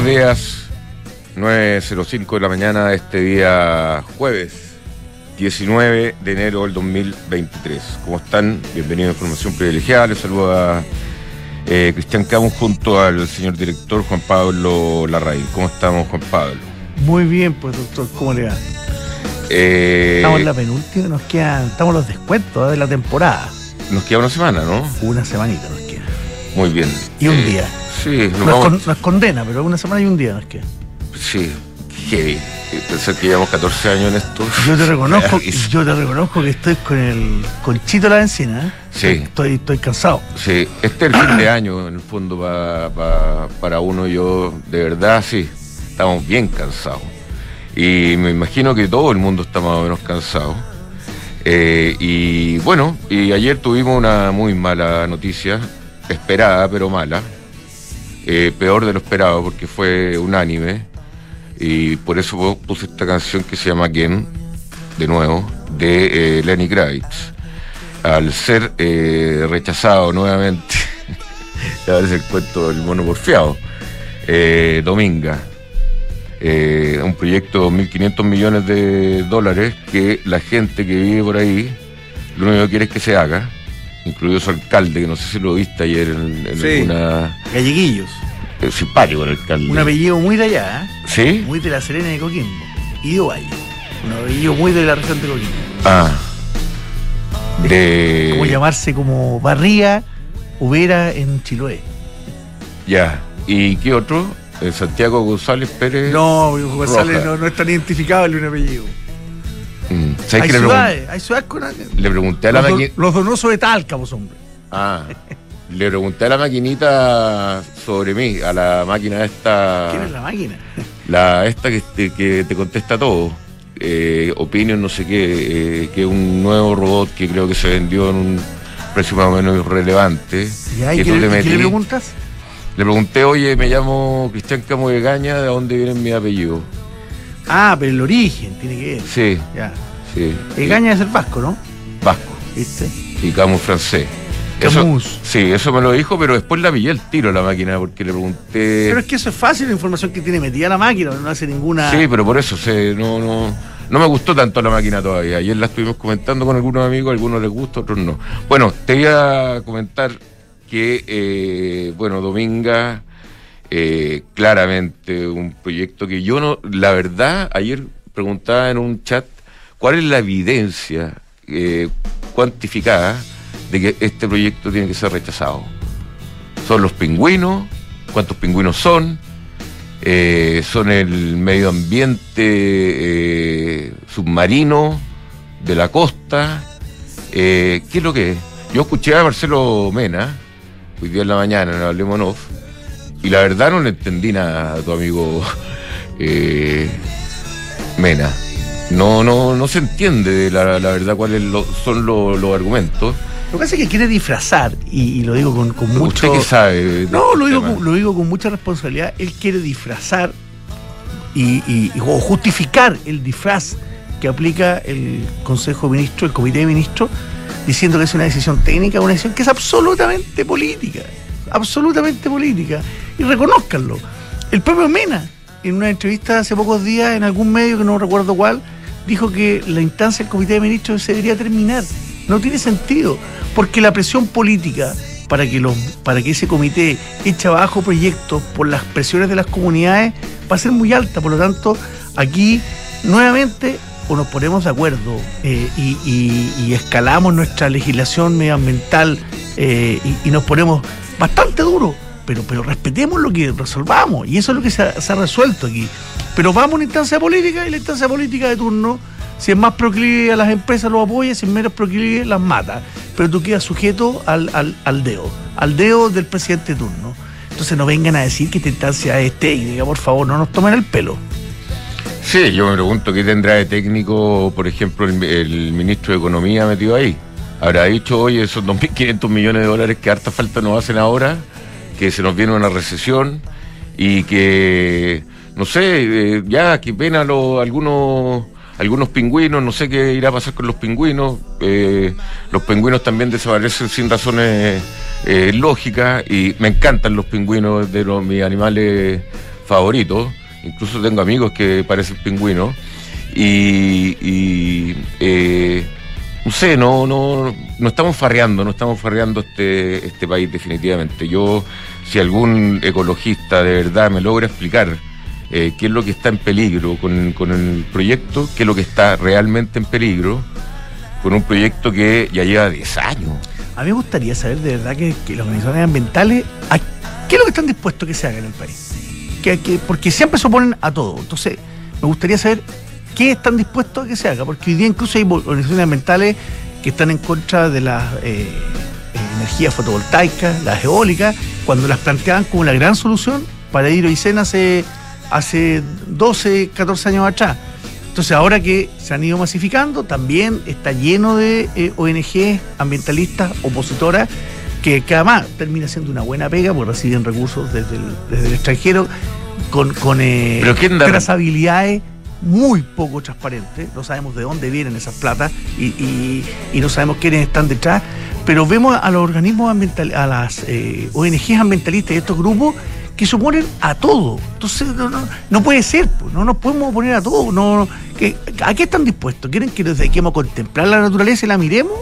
Buenos días, 9.05 de la mañana de este día jueves 19 de enero del 2023. ¿Cómo están? Bienvenidos a Información Privilegiada. Les saluda eh, Cristian Camus junto al señor director Juan Pablo Larraín. ¿Cómo estamos, Juan Pablo? Muy bien, pues doctor, ¿cómo le va? Eh, Estamos en la penúltima, nos quedan, estamos los descuentos ¿eh? de la temporada. Nos queda una semana, ¿no? Una semanita nos queda. Muy bien. Y un Eh, día. Sí, nos No es, con- no es condena, pero una semana y un día nos queda. Sí, heavy. Pensar que llevamos 14 años en esto. Yo te reconozco, yo te reconozco que estoy con el conchito a la encina. ¿eh? Sí. Estoy, estoy cansado. Sí, este es el fin de año, en el fondo, pa- pa- para uno y yo, de verdad, sí, estamos bien cansados. Y me imagino que todo el mundo está más o menos cansado. Eh, y bueno, y ayer tuvimos una muy mala noticia, esperada pero mala. Eh, peor de lo esperado porque fue unánime. Y por eso puse esta canción que se llama Again, de nuevo, de eh, Lenny Kravitz. Al ser eh, rechazado nuevamente, ya parece el cuento del mono porfiado, Dominga, un proyecto de 1.500 millones de dólares que la gente que vive por ahí, lo único que quiere es que se haga, incluido su alcalde, que no sé si lo viste ayer en, en Sí. alguna... Galleguillos. eh, simpático el alcalde. Un apellido muy de allá, ¿eh? ¿Sí? muy de la Serena de Coquimbo. Y de Valle. Un apellido muy de la región de Coquimbo. Ah. De... Como llamarse como Barría Ubera en Chiloé. Ya. ¿Y qué otro? Eh, Santiago González Pérez. No, González no, no es tan identificable un apellido. Mm. ¿Sabes Hay que le, ciudades, hay ciudades con le pregunté a la maquinita. los donosos de Talca, vos hombre. Ah. Le pregunté a la maquinita sobre mí, a la máquina esta. ¿Quién es la máquina? la esta que te, que te contesta todo. Eh, opinion, no sé qué, eh, que es un nuevo robot que creo que se vendió en un precio más o menos irrelevante. ¿Y ahí que qué, tú le- le qué le preguntas? Le pregunté, oye, me llamo Cristian Camo de Gaña, ¿de dónde viene mi apellido? Ah, pero el origen tiene que ver. Sí, Ya. sí. El Gaña es el vasco, ¿no? Vasco. ¿Viste? y Camus francés. Eso- Camus. sí, eso me lo dijo, pero después la pillé el tiro a la máquina porque le pregunté. Pero es que eso es fácil, la información que tiene metida la máquina, no hace ninguna. Sí, pero por eso se, no, no, no me gustó tanto la máquina todavía. Ayer la estuvimos comentando con algunos amigos, a algunos les gusta, otros no. Bueno, te voy a comentar que, eh, bueno, Dominga, eh, claramente un proyecto que yo no, la verdad, ayer preguntaba en un chat cuál es la evidencia eh, cuantificada de que este proyecto tiene que ser rechazado. Son los pingüinos, cuántos pingüinos son, eh, son el medio ambiente submarino de la costa. ¿Qué es lo que es? Yo escuché a Marcelo Mena, hoy día en la mañana en Hablemos Off, y la verdad no le entendí nada a tu amigo eh, Mena. No, no, no se entiende la, la verdad cuáles lo- son los, los argumentos. Lo que pasa es que quiere disfrazar, y, y lo digo con, con mucho. ¿Usted qué sabe? No, este lo digo, con, lo digo con mucha responsabilidad. Él quiere disfrazar y, y- y- o justificar el disfraz que aplica el Consejo de Ministros, el Comité de Ministros, diciendo que es una decisión técnica, una decisión que es absolutamente política. Absolutamente política. Y reconozcanlo. El propio Mena, en una entrevista hace pocos días en algún medio que no recuerdo cuál, dijo que la instancia del Comité de Ministros se debería terminar. No tiene sentido, porque la presión política para que, los, para que ese comité eche abajo proyectos por las presiones de las comunidades va a ser muy alta. Por lo tanto, aquí nuevamente o nos ponemos de acuerdo eh, y, escalamos nuestra legislación medioambiental eh, y, y nos ponemos bastante duro, pero, pero respetemos lo que resolvamos y eso es lo que se ha, resuelto aquí. Pero vamos a una instancia política y la instancia política de turno, si es más proclive a las empresas los apoya, si es menos proclive las mata, pero tú quedas sujeto al, al, al dedo, al dedo del presidente de turno. Entonces no vengan a decir que esta instancia es técnica, por favor, no nos tomen el pelo. Sí, yo me pregunto qué tendrá de técnico, por ejemplo, el, el ministro de Economía metido ahí. Habrá dicho, oye, esos 2.500 millones de dólares que harta falta nos hacen ahora, que se nos viene una recesión y que, no sé, eh, ya, qué pena lo- algunos algunos pingüinos, no sé qué irá a pasar con los pingüinos. eh, los pingüinos también desaparecen sin razones eh, lógicas y me encantan los pingüinos de los, mis animales favoritos. Incluso tengo amigos que parecen pingüinos. Y, y eh, no sé, no, no, estamos farreando, no estamos farreando este, este país definitivamente. Yo, si algún ecologista de verdad me logra explicar eh, qué es lo que está en peligro con, con, el proyecto, qué es lo que está realmente en peligro, con un proyecto que ya lleva 10 años. A mí me gustaría saber de verdad que, las organizaciones ambientales, ¿qué es lo que están dispuestos que se haga en el país? Que, porque siempre se oponen a todo. Entonces, me gustaría saber qué están dispuestos a que se haga, porque hoy día incluso hay organizaciones ambientales que están en contra de las eh, energías fotovoltaicas, las eólicas, cuando las planteaban como la gran solución para ir a hace, hace 12, 14 años atrás. Entonces ahora que se han ido masificando, también está lleno de eh, ONG ambientalistas, opositoras, que, que, además termina siendo una buena pega porque reciben recursos desde el, desde el extranjero con, con eh, trazabilidades muy poco transparente, no sabemos de dónde vienen esas platas y, no sabemos quiénes están detrás, pero vemos a los organismos ambientales, a las eh, ONGs ambientalistas y estos grupos que se oponen a todo. Entonces, no, puede ser, no nos podemos oponer a todo. No, ¿A qué están dispuestos? ¿Quieren que nos dediquemos a contemplar la naturaleza y la miremos?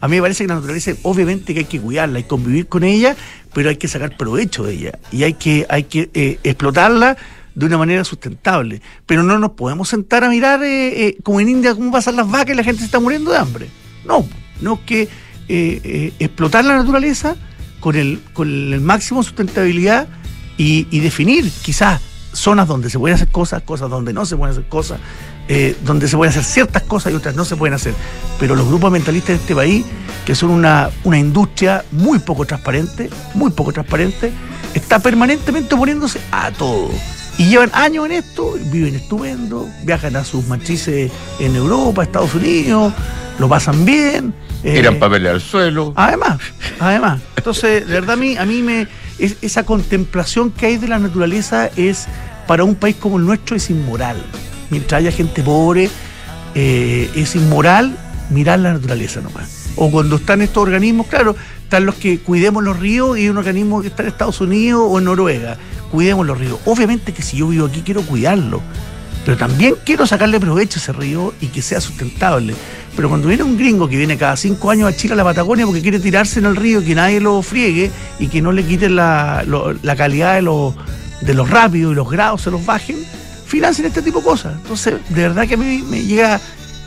A mí me parece que la naturaleza, obviamente que hay que cuidarla y convivir con ella, pero hay que sacar provecho de ella y hay que, hay que eh, explotarla de una manera sustentable. Pero no nos podemos sentar a mirar eh, eh, como en India cómo pasan las vacas y la gente se está muriendo de hambre. No, no que eh, explotar la naturaleza con el, con el máximo sustentabilidad y, definir quizás zonas donde se pueden hacer cosas, cosas donde no se pueden hacer cosas, donde se pueden hacer ciertas cosas y otras no se pueden hacer. Pero los grupos ambientalistas de este país, que son una, una industria muy poco transparente, muy poco transparente, está permanentemente oponiéndose a todo. Y llevan años en esto, viven estupendo, viajan a sus matrices en Europa, Estados Unidos, lo pasan bien. Tiran eh, papeles al suelo. Además, además. Entonces, de verdad, a mí, a mí me. Es, esa contemplación que hay de la naturaleza es, para un país como el nuestro, es inmoral. Mientras haya gente pobre, eh, es inmoral mirar la naturaleza nomás. O cuando están estos organismos, claro, están los que cuidemos los ríos y un organismo que está en Estados Unidos o en Noruega cuidemos los ríos. Obviamente que si yo vivo aquí quiero cuidarlo, pero también quiero sacarle provecho a ese río y que sea sustentable. Pero cuando viene un gringo que viene cada cinco años a Chile a la Patagonia porque quiere tirarse en el río, que nadie lo friegue y que no le quiten la, lo, la calidad de los, de los rápidos y los grados se los bajen, financien este tipo de cosas. Entonces, de verdad que a mí me llega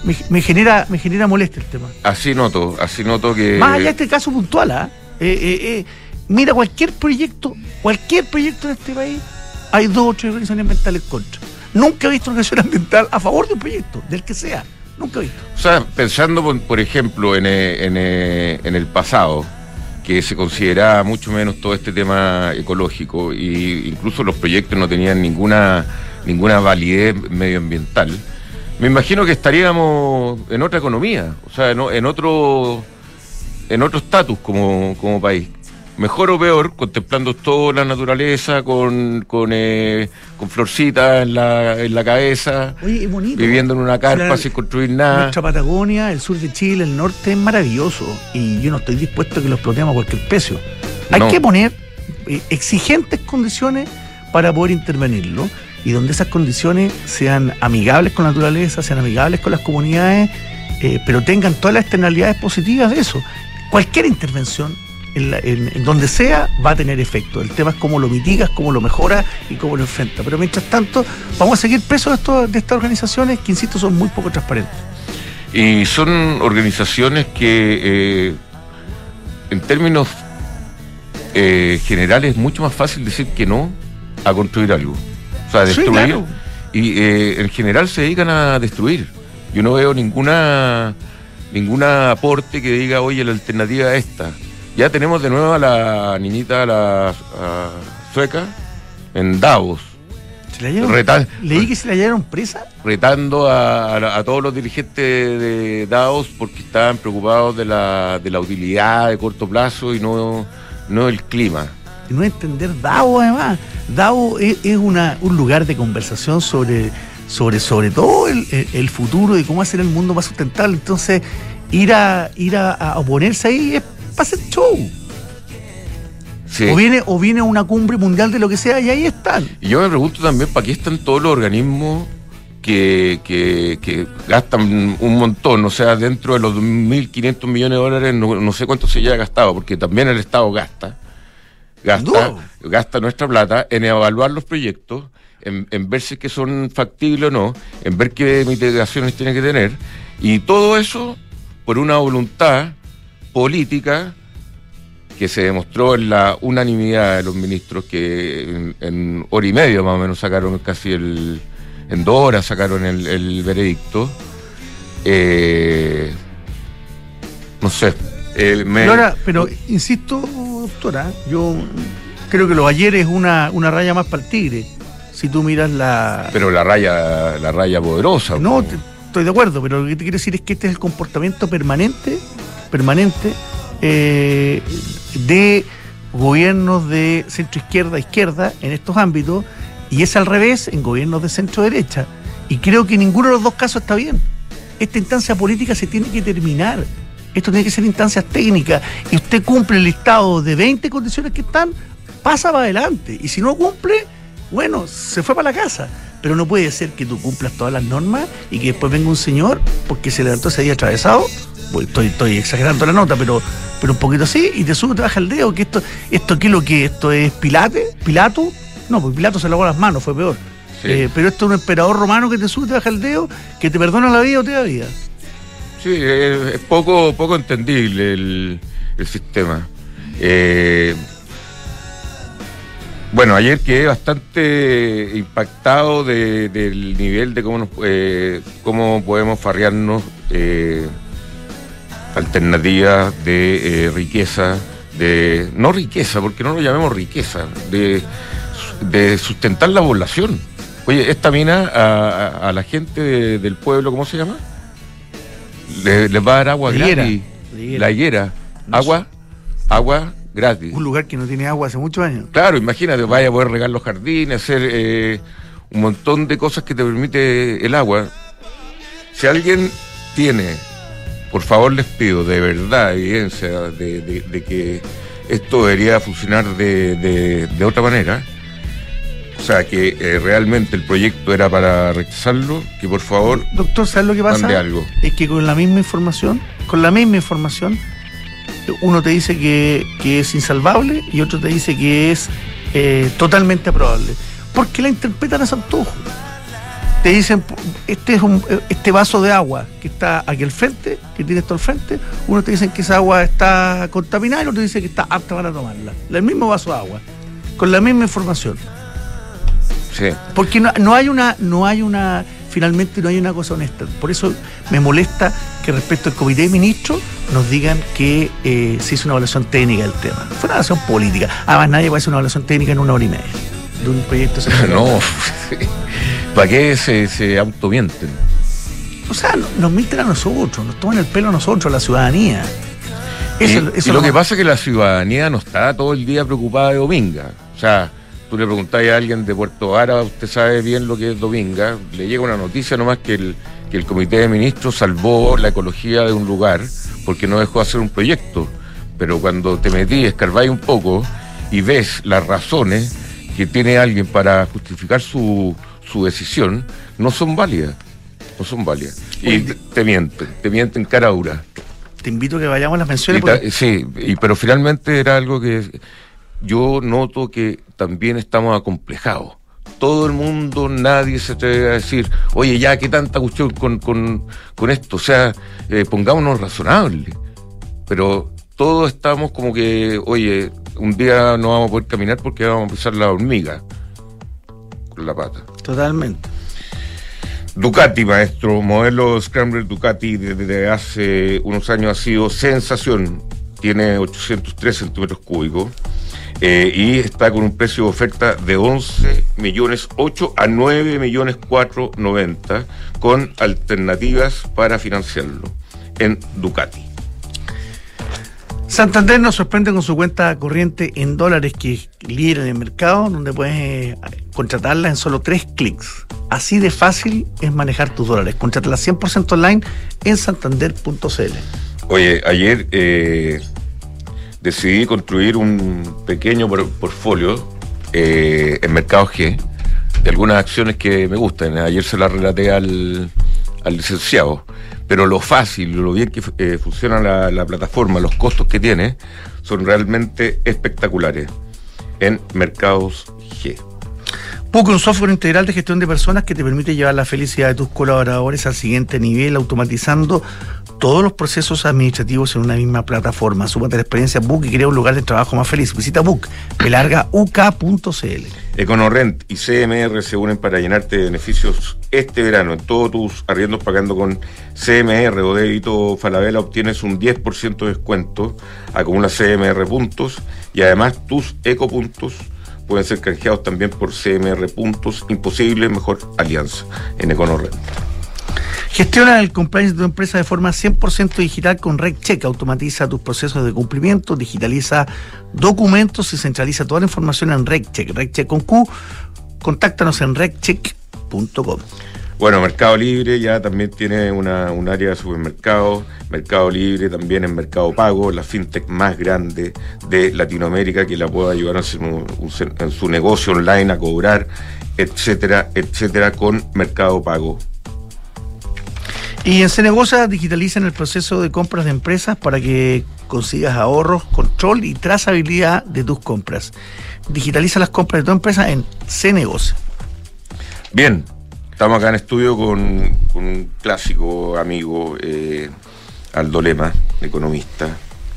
me, me, genera me genera molestia el tema. Así noto, así noto que. Más allá de este caso puntual, ¿ah? ¿eh? Eh, eh, mira cualquier proyecto, cualquier proyecto de este país, hay dos o tres organizaciones ambientales contra. Nunca he visto una organización ambiental a favor de un proyecto, del que sea. Nunca he visto. O sea, pensando, por, ejemplo, en, en, en, el pasado, que se consideraba mucho menos todo este tema ecológico, e incluso los proyectos no tenían ninguna, ninguna validez medioambiental, me imagino que estaríamos en otra economía, o sea, en, en otro en otro estatus como, como país mejor o peor, contemplando toda la naturaleza, con, con, eh, con florcitas en la, en la cabeza, Oye, bonito, viviendo en una carpa sin construir nada. Nuestra Patagonia, el sur de Chile, el norte es maravilloso y yo no estoy dispuesto a que lo explotemos a cualquier precio. Hay no. que poner eh, exigentes condiciones para poder intervenirlo y donde esas condiciones sean amigables con la naturaleza, sean amigables con las comunidades, eh, pero tengan todas las externalidades positivas de eso. Cualquier intervención en, la, en, en, donde sea va a tener efecto. El tema es cómo lo mitigas, cómo lo mejoras y cómo lo enfrentas. Pero mientras tanto, vamos a seguir presos de, esto, de estas organizaciones que, insisto, son muy poco transparentes. Y son organizaciones que, eh, en términos eh, generales, es mucho más fácil decir que no a construir algo. O sea, destruir. Sí, claro. Y eh, en general se dedican a destruir. Yo no veo ninguna ningún aporte que diga, oye, la alternativa es esta ya tenemos de nuevo a la niñita, a la a sueca, en Davos. ¿Se la llevaron, Retan ¿Leí que se la llevaron presa? Retando a, a, a, todos los dirigentes de Davos porque estaban preocupados de la, de la utilidad de corto plazo y no, no el clima. Y no entender Davos además. Davos es, es una, un lugar de conversación sobre, sobre, sobre todo el, el, el futuro y cómo hacer el mundo más sustentable. Entonces, ir a, ir a, a oponerse ahí es para hacer show. O viene, o viene una cumbre mundial de lo que sea y ahí están. Y yo me pregunto también, ¿para qué están todos los organismos que, que, gastan un montón? O sea, dentro de los 2.500 millones de dólares, no, sé cuánto se haya gastado, porque también el Estado gasta. Gasta, gasta nuestra plata en evaluar los proyectos, en, en ver si es que son factibles o no, en ver qué mitigaciones tiene que tener. Y todo eso por una voluntad política que se demostró en la unanimidad de los ministros que en, hora y media más o menos sacaron casi el, en dos horas sacaron el, veredicto. Eh, no sé. pero insisto, doctora, yo creo que lo ayer es una, una raya más para el tigre. Si tú miras la. Pero la raya, la raya poderosa. No, estoy de acuerdo, pero lo que te quiero decir es que este es el comportamiento permanente, permanente eh, de gobiernos de centro izquierda izquierda en estos ámbitos y es al revés en gobiernos de centro derecha. Y creo que ninguno de los dos casos está bien. Esta instancia política se tiene que terminar. Esto tiene que ser instancias técnicas. Y usted cumple el listado de 20 condiciones que están, pasa para adelante. Y si no cumple, bueno, se fue para la casa. Pero no puede ser que tú cumplas todas las normas y que después venga un señor porque se levantó ese día atravesado estoy, estoy exagerando la nota, pero, pero un poquito así, y te sube, te baja el dedo, que esto, esto qué es lo que esto es Pilate, Pilato, no, pues Pilato se lavó las manos, fue peor. Eh, pero esto es un emperador romano que te sube, te baja el dedo, que te perdona la vida o te da vida. Sí, es, poco, poco entendible el, sistema. Eh, bueno, ayer quedé bastante impactado del nivel de cómo, nos, eh, cómo podemos farrearnos alternativas de eh, riqueza, de no riqueza, porque no lo llamemos riqueza, de, de sustentar la población. Oye, esta mina a, la gente del pueblo, ¿cómo se llama? Les, va a dar agua gratis. La higuera. Agua, agua gratis. Un lugar que no tiene agua hace muchos años. Claro, imagínate, vaya a poder regar los jardines, hacer eh, un montón de cosas que te permite el agua. Si alguien tiene por favor les pido de verdad evidencia de, que esto debería funcionar de, otra manera. O sea, que eh, realmente el proyecto era para rechazarlo, que por favor... Doctor, ¿sabes lo que pasa? Algo. Es que con la misma información, con la misma información, uno te dice que, es insalvable y otro te dice que es eh, totalmente aprobable. Porque la interpretan a su antojo te dicen, este es un, este vaso de agua que está aquí al frente, que tiene esto al frente, uno te dicen que esa agua está contaminada y otro te dice que está apta para tomarla. El mismo vaso de agua, con la misma información. Sí. Porque no, hay una, no hay una, finalmente no hay una cosa honesta. Por eso me molesta que respecto al comité de ministros nos digan que eh, se hizo una evaluación técnica del tema. Fue una evaluación política. Además nadie puede hacer una evaluación técnica en una hora y media de un proyecto. no. ¿Para qué se, se automienten? O sea, nos mienten a nosotros, nos toman el pelo a nosotros, a la ciudadanía. y, lo que pasa es que la ciudadanía no está todo el día preocupada de Dominga. O sea, tú le preguntáis a alguien de Puerto Vara, usted sabe bien lo que es Dominga, le llega una noticia nomás que el, que el Comité de Ministros salvó la ecología de un lugar porque no dejó hacer un proyecto. Pero cuando te metí, escarbáis un poco y ves las razones que tiene alguien para justificar su, su decisión no son válidas. No son válidas. Y te mienten, te mienten cara dura. Te invito a que vayamos a las menciones. Sí, y, pero finalmente era algo que yo noto que también estamos acomplejados. Todo el mundo, nadie se atreve a decir, oye, ya, ¿qué tanta cuestión con, con, esto? O sea, eh, pongámonos razonables. Pero todos estamos como que, oye, un día no vamos a poder caminar porque vamos a pisar la hormiga con la pata. Totalmente. Ducati, maestro, modelo Scrambler Ducati desde hace unos años ha sido sensación. Tiene 803 centímetros cúbicos eh, y está con un precio de oferta de 11 millones 8 a 9 millones 490 con alternativas para financiarlo en Ducati. Santander nos sorprende con su cuenta corriente en dólares que lidera en el mercado, donde puedes eh, contratarla en solo tres clics. Así de fácil es manejar tus dólares. Contrátala 100% online en santander.cl. Oye, ayer eh, decidí construir un pequeño portfolio eh, en Mercado G de algunas acciones que me gustan. Ayer se las relaté al, licenciado. Pero lo fácil, lo bien que eh, funciona la, plataforma, los costos que tiene, son realmente espectaculares en Mercados G. PUC, un software integral de gestión de personas que te permite llevar la felicidad de tus colaboradores al siguiente nivel, automatizando todos los procesos administrativos en una misma plataforma. Súmate la experiencia Book y crea un lugar de trabajo más feliz. Visita Book, larga uk.cl. EconoRent y CMR se unen para llenarte de beneficios este verano. En todos tus arriendos pagando con CMR o débito Falabella obtienes un 10% de descuento, acumula CMR puntos y además tus ecopuntos pueden ser canjeados también por CMR puntos. Imposible, mejor alianza en EconoRent. Gestiona el compliance de tu empresa de forma 100% digital con RegCheck. Automatiza tus procesos de cumplimiento, digitaliza documentos y centraliza toda la información en RegCheck. RegCheck con Q. Contáctanos en regcheck.com. Bueno, Mercado Libre ya también tiene una, un área de supermercado. Mercado Libre también en Mercado Pago, la fintech más grande de Latinoamérica que la puede ayudar en su, negocio online a cobrar, etcétera, etcétera, con Mercado Pago. Y en Cenegosa digitalicen el proceso de compras de empresas para que consigas ahorros, control y trazabilidad de tus compras. Digitaliza las compras de tu empresa en Cenegosa. Bien, Estamos acá en estudio con, un clásico amigo, eh, Aldo Lema, economista,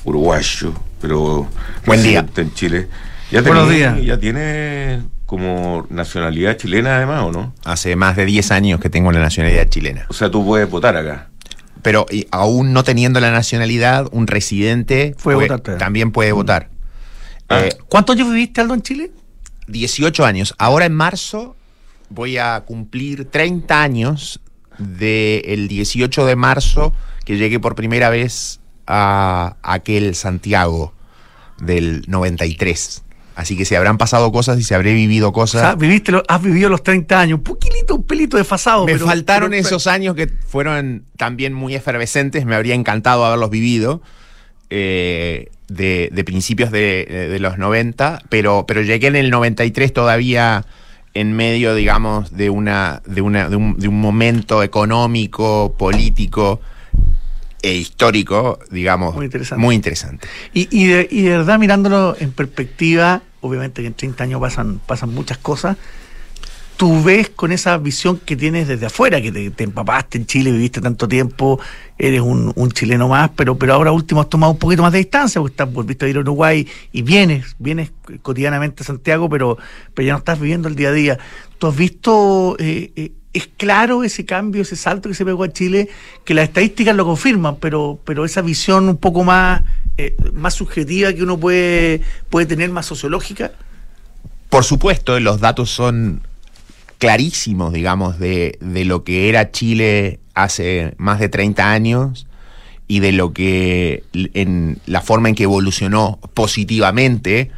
uruguayo, pero Buen día. en Chile. Ya Buenos días. Ya tiene como nacionalidad chilena además, ¿o no? Hace más de 10 años que tengo la nacionalidad chilena. O sea, tú puedes votar acá. Pero aún no teniendo la nacionalidad, un residente también puede votar. Ah. Eh, ¿Cuántos años viviste, Aldo, en Chile? 18 años. Ahora en marzo voy a cumplir 30 años del 18 de marzo que llegué por primera vez a aquel Santiago del 93. Así que se habrán pasado cosas y se habré vivido cosas. viviste has vivido los 30 años, un poquito, un pelito desfasado. Me faltaron esos años que fueron también muy efervescentes, me habría encantado haberlos vivido. Eh, de, principios de, de, los 90, pero, pero llegué en el 93 todavía en medio, digamos, de, una, de, una, de, un, de un momento económico, político e histórico, digamos, muy interesante. Muy interesante. Y, y, de, y, de, verdad, mirándolo en perspectiva, obviamente que en 30 años pasan, pasan muchas cosas, tú ves con esa visión que tienes desde afuera, que te, empapaste en Chile, viviste tanto tiempo, eres un, chileno más, pero, pero ahora último has tomado un poquito más de distancia, porque estás, volviste a ir a Uruguay y vienes, vienes cotidianamente a Santiago, pero, pero ya no estás viviendo el día a día. ¿Tú has visto, eh, eh, es claro ese cambio, ese salto que se pegó a Chile, que las estadísticas lo confirman, pero, pero esa visión un poco más, eh, más subjetiva que uno puede, puede tener, más sociológica? Por supuesto, los datos son clarísimos, digamos, de, lo que era Chile hace más de 30 años y de lo que en la forma en que evolucionó positivamente,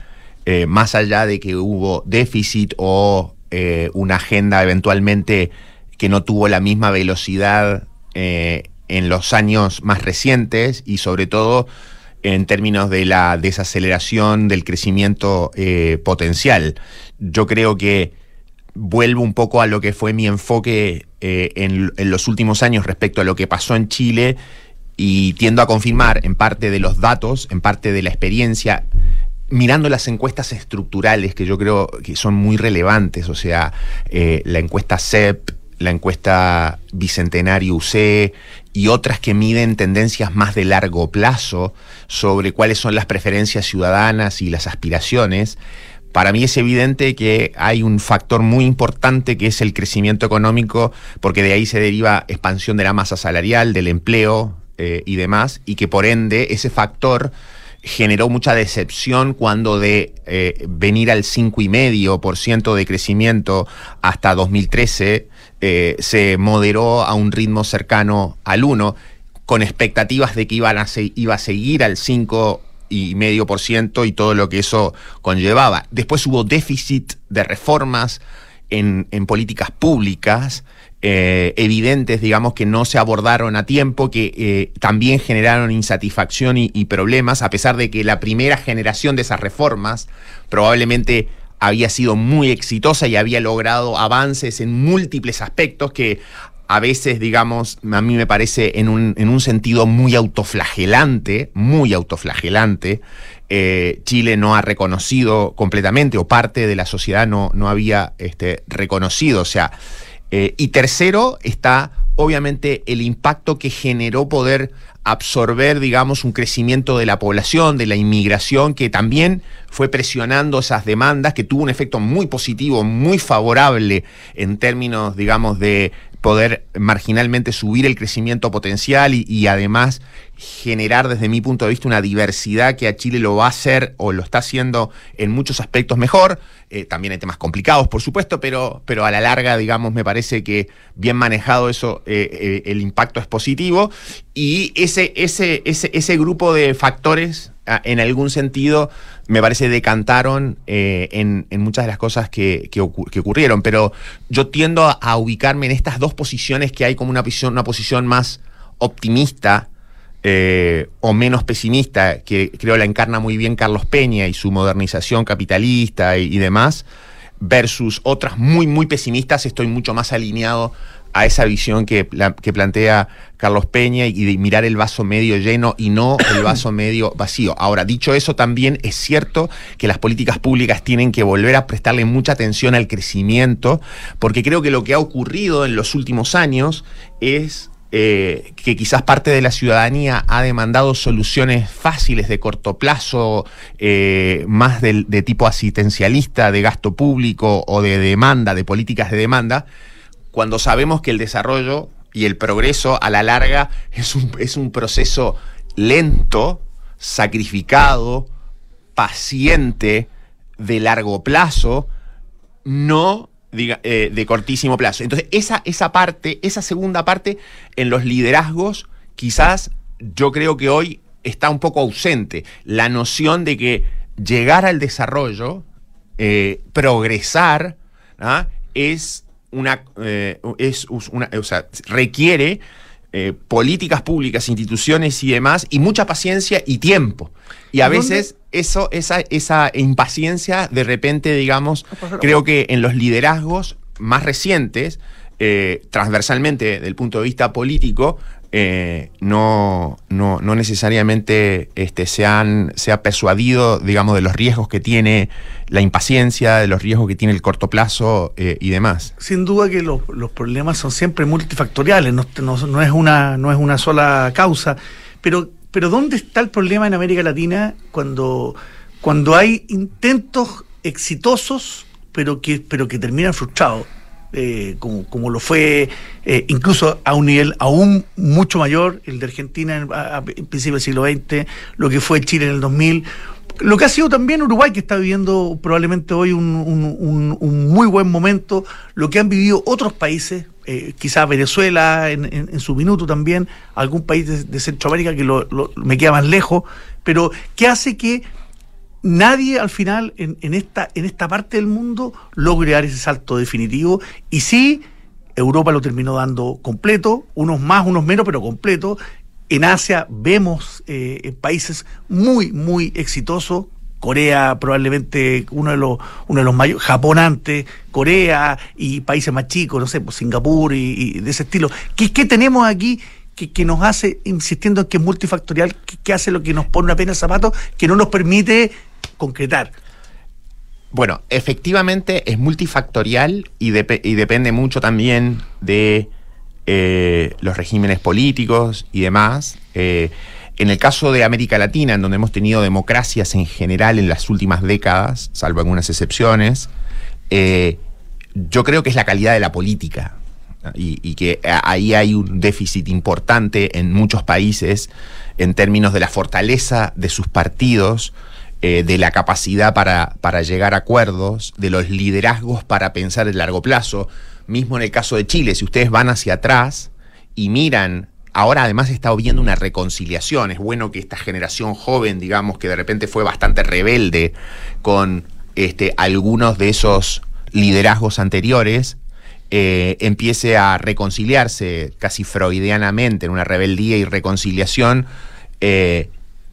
eh, más allá de que hubo déficit o eh, una agenda eventualmente que no tuvo la misma velocidad eh, en los años más recientes y sobre todo en términos de la desaceleración del crecimiento potencial. Yo creo que vuelvo un poco a lo que fue mi enfoque eh, en, los últimos años respecto a lo que pasó en Chile y tiendo a confirmar en parte de los datos, en parte de la experiencia, mirando las encuestas estructurales que yo creo que son muy relevantes, o sea, eh, la encuesta CEP, la encuesta Bicentenario UC y otras que miden tendencias más de largo plazo sobre cuáles son las preferencias ciudadanas y las aspiraciones, para mí es evidente que hay un factor muy importante que es el crecimiento económico, porque de ahí se deriva expansión de la masa salarial, del empleo eh, y demás, y que por ende ese factor generó mucha decepción cuando de eh, venir al 5,5% de crecimiento hasta 2013 eh, se moderó a un ritmo cercano al 1, con expectativas de que iba a seguir al 5 y medio por ciento y todo lo que eso conllevaba. Después hubo déficit de reformas en, políticas públicas eh, evidentes, digamos, que no se abordaron a tiempo, que eh, también generaron insatisfacción y, problemas, a pesar de que la primera generación de esas reformas probablemente había sido muy exitosa y había logrado avances en múltiples aspectos que a veces, digamos, a mí me parece en un, en un sentido muy autoflagelante, muy autoflagelante, eh, Chile no ha reconocido completamente o parte de la sociedad no, no había este, reconocido. O sea, eh, y tercero está obviamente el impacto que generó poder absorber, digamos, un crecimiento de la población, de la inmigración, que también fue presionando esas demandas, que tuvo un efecto muy positivo, muy favorable en términos, digamos, de poder marginalmente subir el crecimiento potencial y, además generar desde mi punto de vista una diversidad que a Chile lo va a hacer o lo está haciendo en muchos aspectos mejor. Eh, también hay temas complicados, por supuesto, pero, pero a la larga, digamos, me parece que bien manejado eso, eh, eh, el impacto es positivo. Y ese, ese, ese, ese grupo de factores en algún sentido, me parece, decantaron eh, en, en, muchas de las cosas que, que, ocur que, ocurrieron. Pero yo tiendo a, ubicarme en estas dos posiciones que hay como una posición, una posición más optimista o menos pesimista, que creo la encarna muy bien Carlos Peña y su modernización capitalista y demás, versus otras muy, muy pesimistas. Estoy mucho más alineado a esa visión que, que, plantea Carlos Peña y de mirar el vaso medio lleno y no el vaso medio vacío. Ahora, dicho eso, también es cierto que las políticas públicas tienen que volver a prestarle mucha atención al crecimiento, porque creo que lo que ha ocurrido en los últimos años es eh, que quizás parte de la ciudadanía ha demandado soluciones fáciles de corto plazo, eh, más de, de tipo asistencialista, de gasto público o de demanda, de políticas de demanda, cuando sabemos que el desarrollo y el progreso a la larga es un, es un proceso lento, sacrificado, paciente, de largo plazo, no diga, eh, de cortísimo plazo. Entonces, esa, esa parte, esa segunda parte, en los liderazgos, quizás yo creo que hoy está un poco ausente. La noción de que llegar al desarrollo, eh, progresar, ¿ah? es una, eh, es una, o sea, requiere eh, políticas públicas, instituciones y demás, y mucha paciencia y tiempo. Y a veces eso, esa, esa impaciencia, de repente, digamos, creo que en los liderazgos más recientes, eh, transversalmente, desde el punto de vista político, eh, no, no, no, necesariamente este, se, han, ha persuadido, digamos, de los riesgos que tiene la impaciencia, de los riesgos que tiene el corto plazo eh, y demás. Sin duda que los, los problemas son siempre multifactoriales, no, no, no, es una, no es una sola causa, pero, pero ¿dónde está el problema en América Latina cuando, cuando hay intentos exitosos, pero que, pero que terminan frustrados? Eh, como, como, lo fue eh, incluso a un nivel aún mucho mayor, el de Argentina en, a, principios del siglo XX, lo que fue Chile en el 2000, lo que ha sido también Uruguay, que está viviendo probablemente hoy un, un, un, muy buen momento, lo que han vivido otros países, eh, quizás Venezuela en, en, en, su minuto también, algún país de, de Centroamérica que lo, lo, me queda más lejos, pero que hace que nadie al final en, en, esta, en esta parte del mundo logre dar ese salto definitivo y sí, Europa lo terminó dando completo, unos más, unos menos, pero completo. En Asia vemos eh, países muy, muy exitosos. Corea probablemente uno de los uno de los mayores, Japón antes, Corea y países más chicos, no sé, pues Singapur y, de ese estilo. ¿Qué, qué tenemos aquí que, que, nos hace, insistiendo en que es multifactorial, que, hace lo que nos pone una pena en zapatos, que no nos permite concretar? Bueno, efectivamente es multifactorial y, de, y depende mucho también de eh, los regímenes políticos y demás. Eh, en el caso de América Latina, en donde hemos tenido democracias en general en las últimas décadas, salvo algunas excepciones, eh, yo creo que es la calidad de la política. Y, que ahí hay un déficit importante en muchos países en términos de la fortaleza de sus partidos, eh, de la capacidad para, para, llegar a acuerdos, de los liderazgos para pensar en largo plazo. Mismo en el caso de Chile, si ustedes van hacia atrás y miran, ahora además está habiendo una reconciliación, es bueno que esta generación joven, digamos, que de repente fue bastante rebelde con este, algunos de esos liderazgos anteriores, eh, empiece a reconciliarse casi freudianamente en una rebeldía y reconciliación, eh,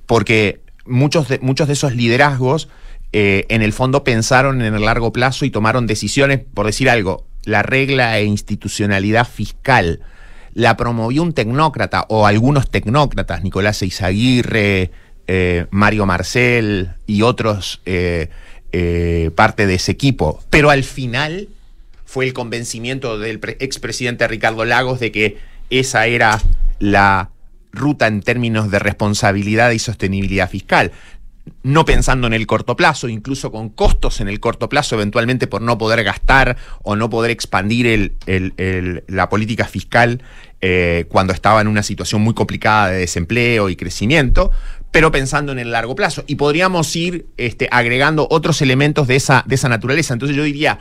porque muchos de, muchos de esos liderazgos eh, en el fondo pensaron en el largo plazo y tomaron decisiones, por decir algo, la regla e institucionalidad fiscal la promovió un tecnócrata o algunos tecnócratas, Nicolás Eizaguirre, Mario Marcel y otros parte de ese equipo, pero al final fue el convencimiento del expresidente Ricardo Lagos de que esa era la ruta en términos de responsabilidad y sostenibilidad fiscal. No pensando en el corto plazo, incluso con costos en el corto plazo, eventualmente por no poder gastar o no poder expandir la política fiscal eh, cuando estaba en una situación muy complicada de desempleo y crecimiento, pero pensando en el largo plazo. Y podríamos ir este, agregando otros elementos de esa, de esa naturaleza. Entonces yo diría,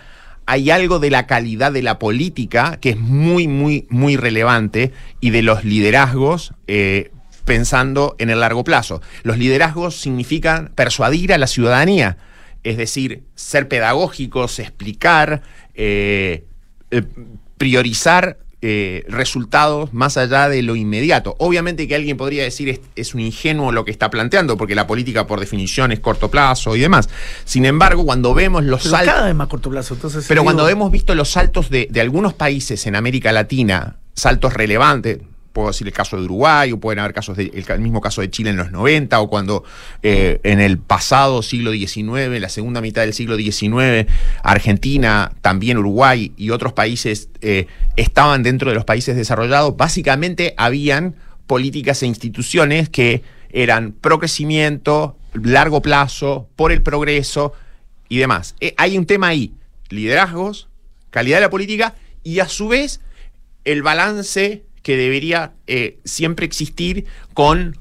hay algo de la calidad de la política que es muy, muy, muy relevante y de los liderazgos. Eh, pensando en el largo plazo. Los liderazgos significan persuadir a la ciudadanía, es decir, ser pedagógicos, explicar, eh, eh, priorizar eh, resultados más allá de lo inmediato. Obviamente que alguien podría decir es, un ingenuo lo que está planteando, porque la política por definición es corto plazo y demás. Sin embargo, cuando vemos los saltos... Cada vez más corto plazo. Entonces, pero cuando hemos visto los saltos de, de algunos países en América Latina, saltos relevantes, puedo decir el caso de Uruguay, o pueden haber casos del el mismo caso de Chile en los 90, o cuando eh, en el pasado siglo XIX, la segunda mitad del siglo XIX, Argentina, también Uruguay y otros países eh, estaban dentro de los países desarrollados, básicamente habían políticas e instituciones que eran pro crecimiento, largo plazo, por el progreso y demás. Eh, hay un tema ahí, liderazgos, calidad de la política y a su vez el balance que debería eh, siempre existir con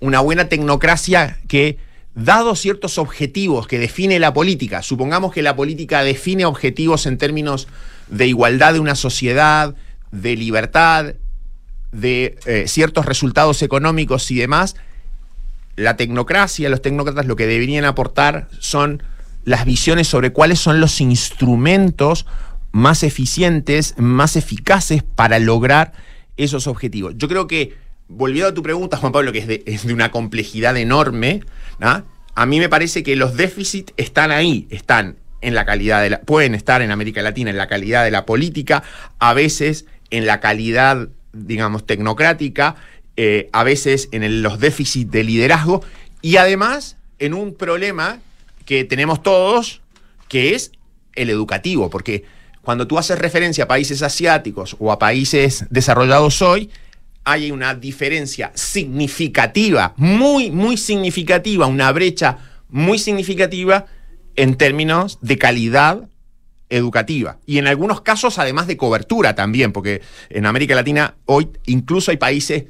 una buena tecnocracia que, dado ciertos objetivos que define la política, supongamos que la política define objetivos en términos de igualdad de una sociedad, de libertad, de eh, ciertos resultados económicos y demás, la tecnocracia, los tecnócratas lo que deberían aportar son las visiones sobre cuáles son los instrumentos más eficientes, más eficaces para lograr esos objetivos. Yo creo que, volviendo a tu pregunta, Juan Pablo, que es de, una complejidad enorme, a mí me parece que los déficits están ahí, están en la calidad de la, pueden estar en América Latina en la calidad de la política, a veces en la calidad, digamos, tecnocrática, eh, a veces en los déficits de liderazgo y además en un problema que tenemos todos, que es el educativo, porque cuando tú haces referencia a países asiáticos o a países desarrollados hoy, hay una diferencia significativa, muy, muy significativa, una brecha muy significativa en términos de calidad educativa. Y en algunos casos, además de cobertura también, porque en América Latina hoy incluso hay países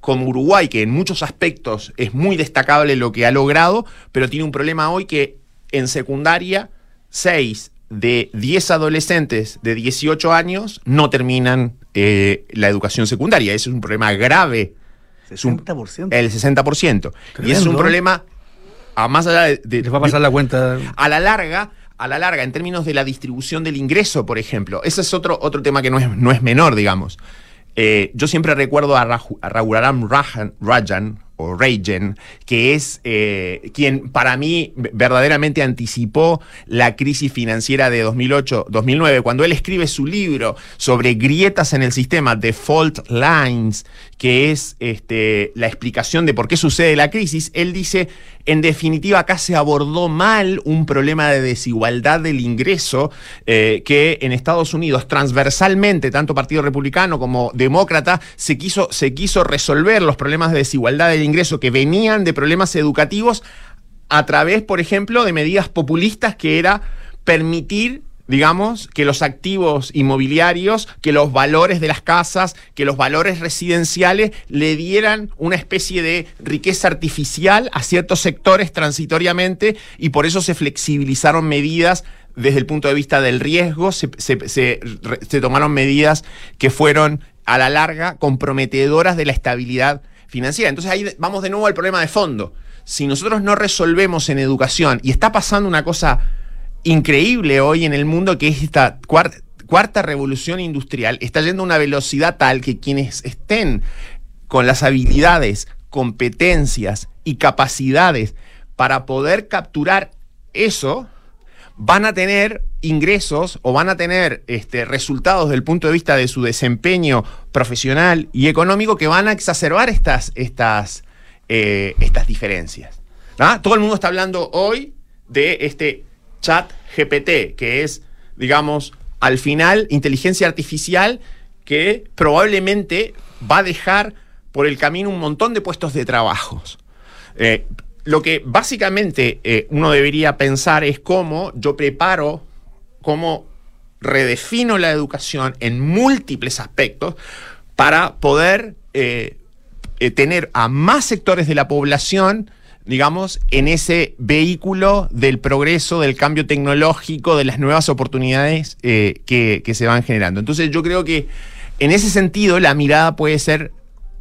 como Uruguay, que en muchos aspectos es muy destacable lo que ha logrado, pero tiene un problema hoy que en secundaria, 6 de 10 adolescentes de 18 años no terminan eh, la educación secundaria. Ese es un problema grave. 60%. el 60%. y es un problema, a más allá de, Les va a pasar la cuenta. A la larga, a la larga, en términos de la distribución del ingreso, por ejemplo. Ese es otro, otro tema que no es, no es menor, digamos. Eh, yo siempre recuerdo a, Aram Rajan, o que es eh, quien para mí verdaderamente anticipó la crisis financiera de 2008-2009, cuando él escribe su libro sobre grietas en el sistema, Default Lines, que es este, la explicación de por qué sucede la crisis, él dice, en definitiva, acá se abordó mal un problema de desigualdad del ingreso eh, que en Estados Unidos transversalmente, tanto Partido Republicano como Demócrata, se quiso, se quiso resolver los problemas de desigualdad del ingreso que venían de problemas educativos a través, por ejemplo, de medidas populistas que era permitir digamos, que los activos inmobiliarios, que los valores de las casas, que los valores residenciales le dieran una especie de riqueza artificial a ciertos sectores transitoriamente y por eso se flexibilizaron medidas desde el punto de vista del riesgo, se, tomaron medidas que fueron a la larga comprometedoras de la estabilidad financiera. Entonces ahí vamos de nuevo al problema de fondo. Si nosotros no resolvemos en educación, y está pasando una cosa increíble hoy en el mundo, que es esta cuarta revolución industrial está yendo a una velocidad tal que quienes estén con las habilidades, competencias y capacidades para poder capturar eso, van a tener ingresos o van a tener este, resultados desde el punto de vista de su desempeño profesional y económico que van a exacerbar estas, estas, eh, estas diferencias. Todo el mundo está hablando hoy de este chat GPT, que es, digamos, al final, inteligencia artificial que probablemente va a dejar por el camino un montón de puestos de trabajos. Eh, lo que básicamente eh, uno debería pensar es cómo yo preparo, cómo redefino la educación en múltiples aspectos para poder eh, tener a más sectores de la población digamos, en ese vehículo del progreso, del cambio tecnológico, de las nuevas oportunidades eh, que, se van generando. Entonces yo creo que en ese sentido la mirada puede ser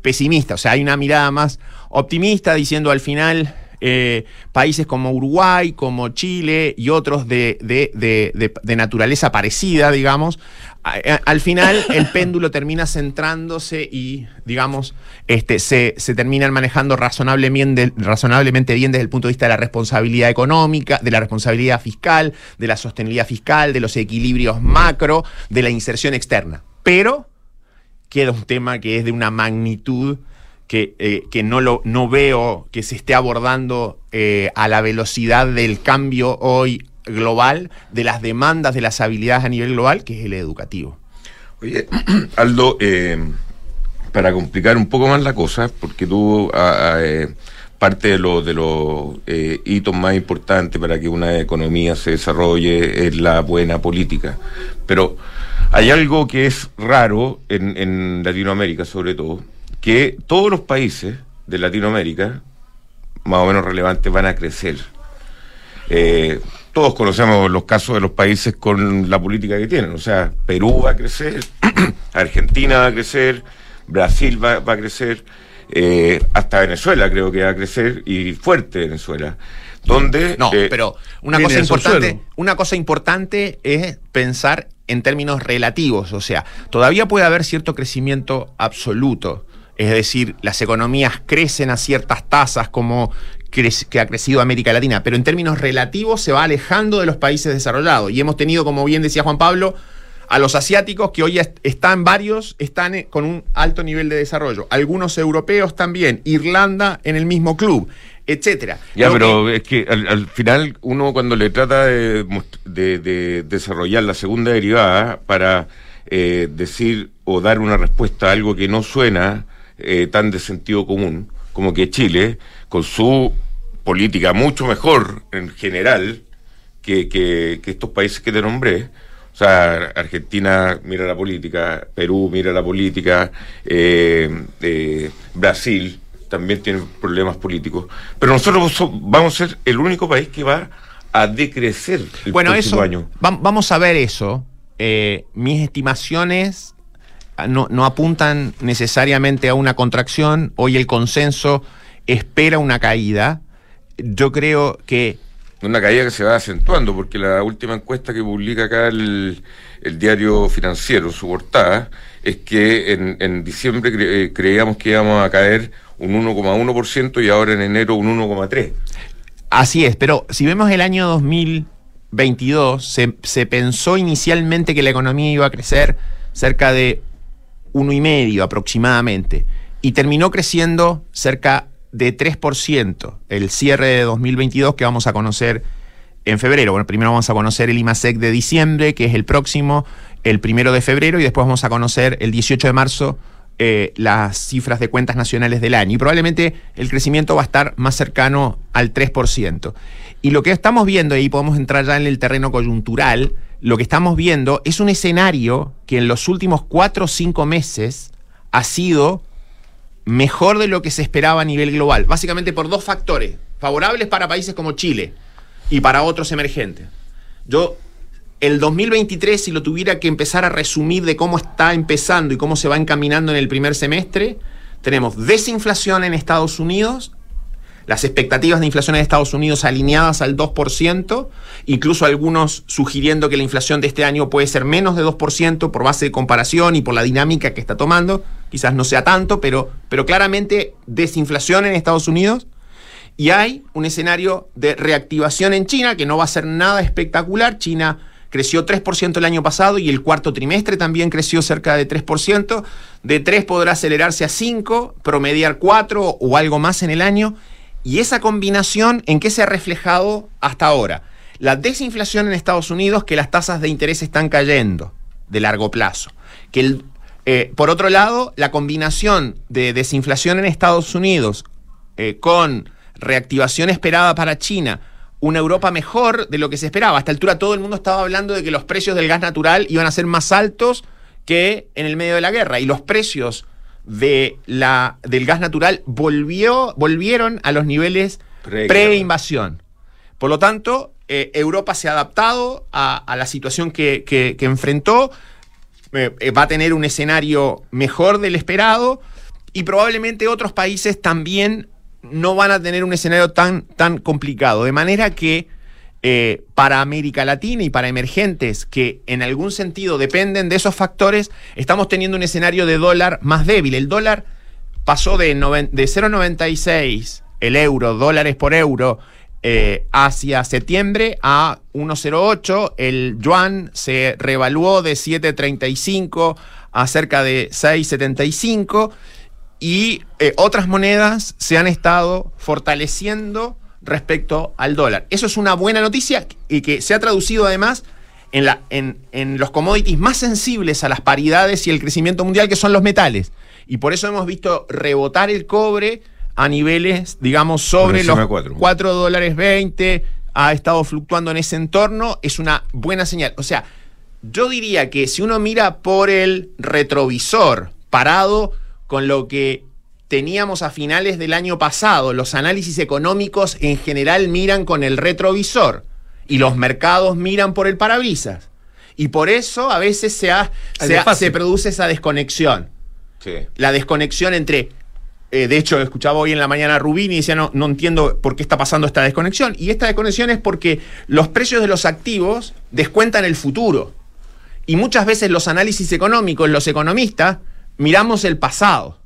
pesimista, o sea, hay una mirada más optimista diciendo al final eh, países como Uruguay, como Chile y otros de, de naturaleza parecida, digamos, al final el péndulo termina centrándose y, digamos, este, se, terminan manejando razonablemente, razonablemente bien desde el punto de vista de la responsabilidad económica, de la responsabilidad fiscal, de la sostenibilidad fiscal, de los equilibrios macro, de la inserción externa. Pero queda un tema que es de una magnitud que, eh, que no, lo, no veo que se esté abordando eh, a la velocidad del cambio hoy global de las demandas de las habilidades a nivel global, que es el educativo. Oye, Aldo, eh, para complicar un poco más la cosa, porque tú eh, parte de los de los eh, hitos más importantes para que una economía se desarrolle es la buena política, pero hay algo que es raro en, en Latinoamérica, sobre todo, que todos los países de Latinoamérica, más o menos relevantes, van a crecer. Eh, todos conocemos los casos de los países con la política que tienen. O sea, Perú va a crecer, Argentina va a crecer, Brasil va, a crecer, eh, hasta Venezuela creo que va a crecer y fuerte Venezuela. Donde, no, eh, pero una cosa importante, una cosa importante es pensar en términos relativos, o sea, todavía puede haber cierto crecimiento absoluto. Es decir, las economías crecen a ciertas tasas como que ha crecido América Latina, pero en términos relativos se va alejando de los países desarrollados. Y hemos tenido, como bien decía Juan Pablo, a los asiáticos que hoy están varios, están eh, con un alto nivel de desarrollo. Algunos europeos también, Irlanda en el mismo club, etcétera. Ya, pero es que al, final uno cuando le trata de, desarrollar la segunda derivada para eh, decir o dar una respuesta a algo que no suena eh, tan de sentido común, como que Chile, con su política mucho mejor en general que, que, estos países que te nombré, o sea, Argentina mira la política, Perú mira la política, eh, eh, Brasil también tiene problemas políticos. Pero nosotros vamos a ser el único país que va a decrecer el bueno, próximo eso, vamos a ver eso. Eh, mis estimaciones no, no apuntan necesariamente a una contracción. Hoy el consenso espera una caída. Yo creo que... Una caída que se va acentuando, porque la última encuesta que publica acá el, diario financiero, su portada, es que en, diciembre eh, creíamos que íbamos a caer un 1,1% y ahora en enero un 1,3%. Así es, pero si vemos el año 2022, se, se pensó inicialmente que la economía iba a crecer cerca de uno y medio aproximadamente y terminó creciendo cerca de 3%, el cierre de 2022 que vamos a conocer en febrero. Bueno, primero vamos a conocer el IMASEC de diciembre, que es el próximo, el primero de febrero, y después vamos a conocer el 18 de marzo eh, las cifras de cuentas nacionales del año. Y probablemente el crecimiento va a estar más cercano al 3%. Y lo que estamos viendo, y podemos entrar ya en el terreno coyuntural, lo que estamos viendo es un escenario que en los últimos cuatro o cinco meses ha sido mejor de lo que se esperaba a nivel global, básicamente por dos factores, favorables para países como Chile y para otros emergentes. Yo, el 2023, si lo tuviera que empezar a resumir de cómo está empezando y cómo se va encaminando en el primer semestre, tenemos desinflación en Estados Unidos, las expectativas de inflación en Estados Unidos alineadas al 2%, incluso algunos sugiriendo que la inflación de este año puede ser menos de 2% por base de comparación y por la dinámica que está tomando. Quizás no sea tanto, pero, pero claramente desinflación en Estados Unidos. Y hay un escenario de reactivación en China que no va a ser nada espectacular. China creció 3% el año pasado y el cuarto trimestre también creció cerca de 3%. De 3 podrá acelerarse a 5, promediar 4 o algo más en el año. Y esa combinación, ¿en qué se ha reflejado hasta ahora? La desinflación en Estados Unidos, que las tasas de interés están cayendo de largo plazo. Que eh, por otro lado, la combinación de desinflación en Estados Unidos eh, con reactivación esperada para China, una Europa mejor de lo que se esperaba. A esta altura todo el mundo estaba hablando de que los precios del gas natural iban a ser más altos que en el medio de la guerra. Y los precios de la, del gas natural volvió, volvieron a los niveles pre-invasión. Por lo tanto, eh, Europa se ha adaptado a, la situación que, enfrentó, eh, eh, va a tener un escenario mejor del esperado y probablemente otros países también no van a tener un escenario tan, tan complicado. De manera que eh, para América Latina y para emergentes que en algún sentido dependen de esos factores, estamos teniendo un escenario de dólar más débil. El dólar pasó de, de 0,96 el euro, dólares por euro, eh, hacia septiembre a 1,08. El yuan se revaluó de 7,35 a cerca de 6,75 y eh, otras monedas se han estado fortaleciendo respecto al dólar. Eso es una buena noticia y que se ha traducido además en, la, en, en, los commodities más sensibles a las paridades y el crecimiento mundial, que son los metales. Y por eso hemos visto rebotar el cobre a niveles, digamos, sobre los 4. dólares 20, ha estado fluctuando en ese entorno, es una buena señal. O sea, yo diría que si uno mira por el retrovisor parado con lo que teníamos a finales del año pasado. Los análisis económicos en general miran con el retrovisor y los mercados miran por el parabrisas. Y por eso a veces se, se, produce esa desconexión. La desconexión entre... Eh, de hecho, escuchaba hoy en la mañana a Rubini y decía, no, no entiendo por qué está pasando esta desconexión. Y esta desconexión es porque los precios de los activos descuentan el futuro. Y muchas veces los análisis económicos, los economistas, miramos el pasado.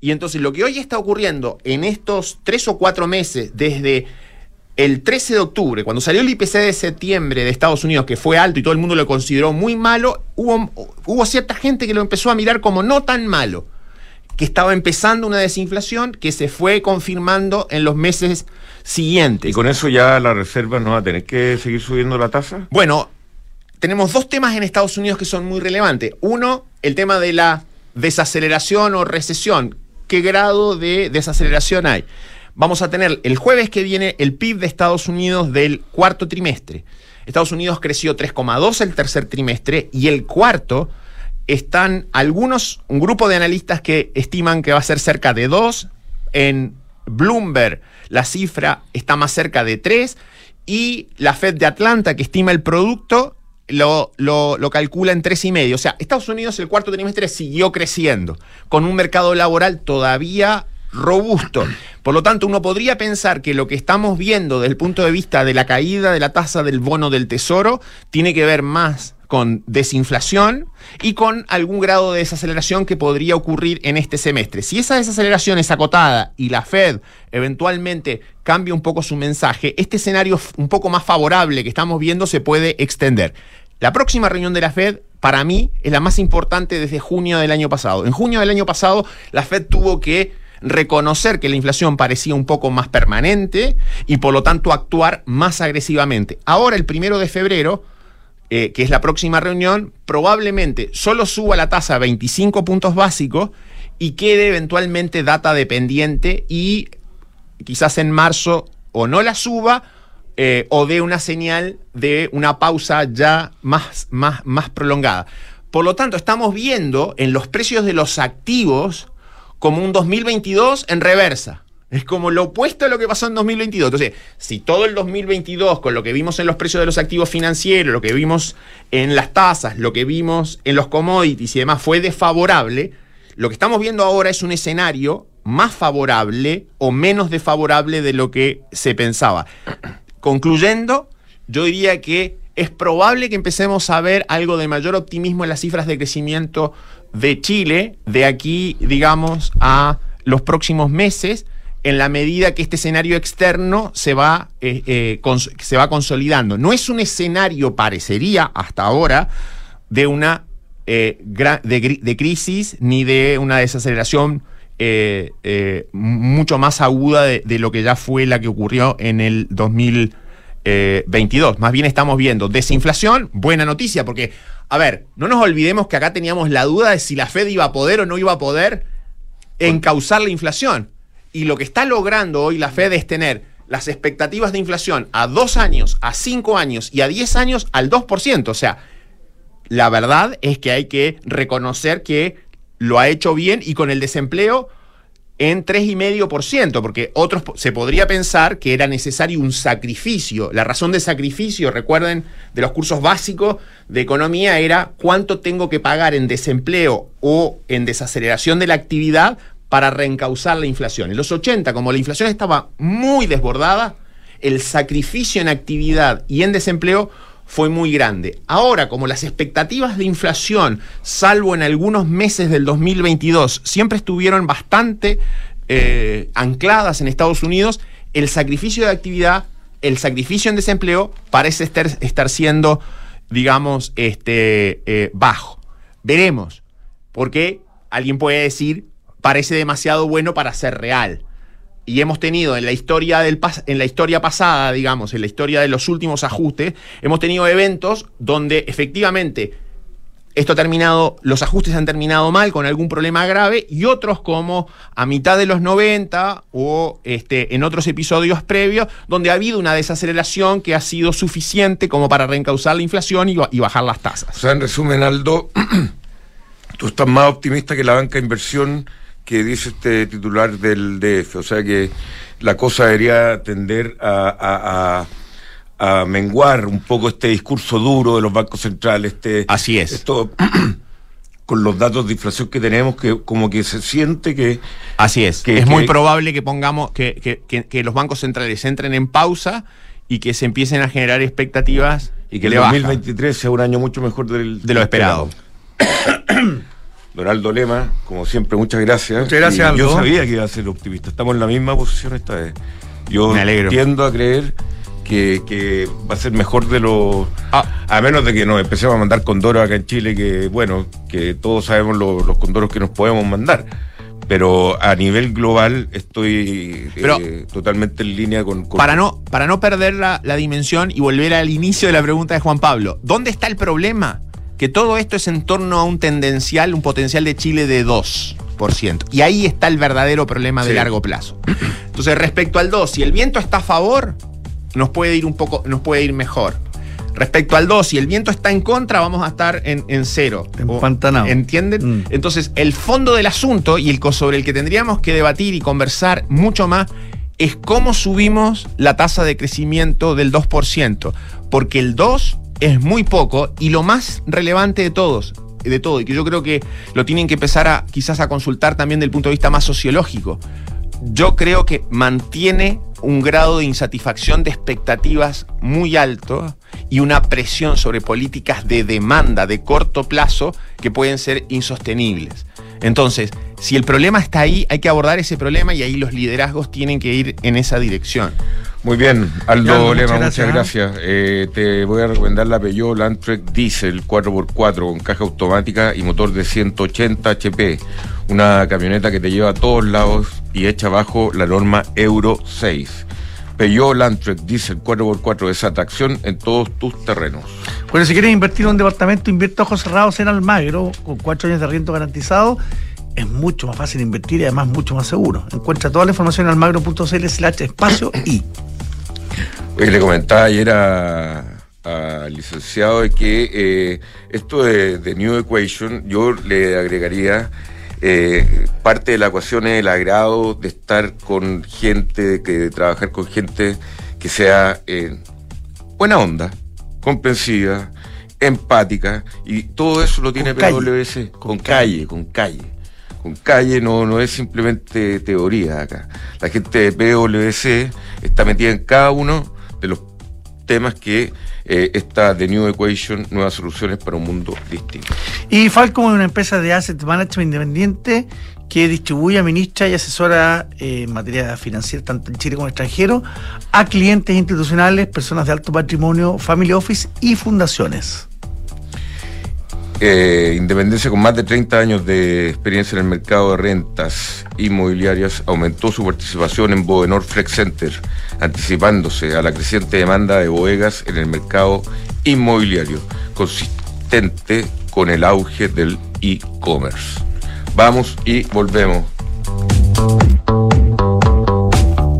Y entonces lo que hoy está ocurriendo en estos tres o cuatro meses, desde el 13 de octubre, cuando salió el IPC de septiembre de Estados Unidos, que fue alto y todo el mundo lo consideró muy malo, hubo, hubo cierta gente que lo empezó a mirar como no tan malo, que estaba empezando una desinflación que se fue confirmando en los meses siguientes. ¿Y con eso ya la reserva no va a tener que seguir subiendo la tasa? Bueno, tenemos dos temas en Estados Unidos que son muy relevantes. Uno, el tema de la desaceleración o recesión, qué grado de desaceleración hay. Vamos a tener el jueves que viene el PIB de Estados Unidos del cuarto trimestre. Estados Unidos creció 3,2 el tercer trimestre y el cuarto están algunos, un grupo de analistas que estiman que va a ser cerca de 2. En Bloomberg la cifra está más cerca de 3 y la Fed de Atlanta que estima el producto lo, lo, calcula en tres y medio. O sea, Estados Unidos el cuarto trimestre siguió creciendo, con un mercado laboral todavía robusto. Por lo tanto, uno podría pensar que lo que estamos viendo desde el punto de vista de la caída de la tasa del bono del tesoro tiene que ver más con desinflación y con algún grado de desaceleración que podría ocurrir en este semestre. Si esa desaceleración es acotada y la Fed eventualmente cambia un poco su mensaje, este escenario un poco más favorable que estamos viendo se puede extender. La próxima reunión de la Fed, para mí, es la más importante desde junio del año pasado. En junio del año pasado, la Fed tuvo que reconocer que la inflación parecía un poco más permanente y por lo tanto actuar más agresivamente. Ahora, el primero de febrero, eh, que es la próxima reunión, probablemente solo suba la tasa a 25 puntos básicos y quede eventualmente data dependiente y quizás en marzo o no la suba eh, o de una señal de una pausa ya más, más, más prolongada. Por lo tanto, estamos viendo en los precios de los activos como un 2022 en reversa. Es como lo opuesto a lo que pasó en 2022. Entonces, si todo el 2022, con lo que vimos en los precios de los activos financieros, lo que vimos en las tasas, lo que vimos en los commodities y demás fue desfavorable, lo que estamos viendo ahora es un escenario más favorable o menos desfavorable de lo que se pensaba. Concluyendo, yo diría que es probable que empecemos a ver algo de mayor optimismo en las cifras de crecimiento de Chile de aquí, digamos, a los próximos meses, en la medida que este escenario externo se va, eh, eh, se va consolidando. No es un escenario, parecería hasta ahora, de una eh, de crisis ni de una desaceleración eh, eh, mucho más aguda de, de lo que ya fue la que ocurrió en el 2022. Más bien estamos viendo desinflación, buena noticia, porque, a ver, no nos olvidemos que acá teníamos la duda de si la Fed iba a poder o no iba a poder encauzar la inflación. Y lo que está logrando hoy la Fed es tener las expectativas de inflación a dos años, a cinco años y a 10 años al 2%. O sea, la verdad es que hay que reconocer que lo ha hecho bien y con el desempleo en 3,5%, porque otros se podría pensar que era necesario un sacrificio. La razón de sacrificio, recuerden, de los cursos básicos de economía era cuánto tengo que pagar en desempleo o en desaceleración de la actividad para reencauzar la inflación. En los 80, como la inflación estaba muy desbordada, el sacrificio en actividad y en desempleo fue muy grande. Ahora, como las expectativas de inflación, salvo en algunos meses del 2022, siempre estuvieron bastante eh, ancladas en Estados Unidos, el sacrificio de actividad, el sacrificio en desempleo parece estar, siendo, digamos, este, eh, bajo. Veremos, porque alguien puede decir, parece demasiado bueno para ser real y hemos tenido en la historia del pas- en la historia pasada, digamos, en la historia de los últimos ajustes, hemos tenido eventos donde efectivamente esto ha terminado, los ajustes han terminado mal con algún problema grave y otros como a mitad de los 90 o este, en otros episodios previos donde ha habido una desaceleración que ha sido suficiente como para reencauzar la inflación y, y bajar las O tasas. sea, en resumen, Aldo, tú estás más optimista que la banca de inversión que dice este titular del DF. O sea que la cosa debería tender a, a- a- a menguar un poco este discurso duro de los bancos centrales. Este, Así es. Esto, con los datos de inflación que tenemos, que como que se siente que Así es. que- es que- muy probable que pongamos, que, que- que- los bancos centrales entren en pausa y que se empiecen a generar expectativas y que el de baja. 2023 sea un año mucho mejor del, De lo esperado. Donaldo Lema, como siempre, muchas gracias. Muchas gracias, Y Yo Aldo. sabía que iba a ser optimista. Estamos en la misma posición esta vez. Yo Me alegro. tiendo a creer que, que va a ser mejor de lo. Ah. A menos de que nos empecemos a mandar condoros acá en Chile, que bueno, que todos sabemos lo- los condoros que nos podemos mandar. Pero a nivel global estoy Pero- eh, totalmente en línea con. con- Para no, para no perder la, la dimensión y volver al inicio de la pregunta de Juan Pablo, ¿dónde está el problema? Que todo esto es en torno a un tendencial, un potencial de Chile de 2%. Y ahí está el verdadero problema de Sí. largo plazo. Entonces, respecto al 2, si el viento está a favor, nos puede ir un poco, nos puede ir mejor. Respecto al 2, si el viento está en contra, vamos a estar en, en cero. Empantanado. ¿Entienden? Mm. Entonces, el fondo del asunto y el sobre el que tendríamos que debatir y conversar mucho más es cómo subimos la tasa de crecimiento del 2%. Porque el 2 es muy poco y lo más relevante de todos, de todo, y que yo creo que lo tienen que empezar a quizás a consultar también del punto de vista más sociológico. Yo creo que mantiene un grado de insatisfacción de expectativas muy alto y una presión sobre políticas de demanda de corto plazo que pueden ser insostenibles. Entonces, si el problema está ahí, hay que abordar ese problema y ahí los liderazgos tienen que ir en esa dirección. Muy bien, Aldo Lema, muchas muchas gracias. gracias. Eh, te voy a recomendar la Peugeot Landtrek Diesel 4x4 con caja automática y motor de 180 HP. Una camioneta que te lleva a todos lados y echa abajo la norma Euro 6. Peugeot Landtrek Diesel 4x4 es atracción en todos tus terrenos. Bueno, si quieres invertir en un departamento, invierte a ojos cerrados en Almagro, con cuatro años de arriendo garantizado. Es mucho más fácil invertir y además mucho más seguro. Encuentra toda la información en almagro.cl slash espacio y. Le comentaba ayer a- al licenciado de que eh, esto de, de New Equation, yo le agregaría eh, parte de la ecuación es el agrado de estar con gente, que de trabajar con gente que sea eh, buena onda, comprensiva, empática, y todo eso lo tiene calle. PwC, con calle, con calle. con calle, no, no es simplemente teoría acá. La gente de PwC está metida en cada uno de los temas que eh, está The New Equation, nuevas soluciones para un mundo distinto. Y Falcom es una empresa de asset management independiente que distribuye, administra y asesora eh, en materia financiera, tanto en Chile como en extranjero, a clientes institucionales, personas de alto patrimonio, family office y fundaciones. Eh, Independencia con más de 30 años de experiencia en el mercado de rentas inmobiliarias aumentó su participación en Bodenor Flex Center, anticipándose a la creciente demanda de bodegas en el mercado inmobiliario, consistente con el auge del e-commerce. Vamos y volvemos.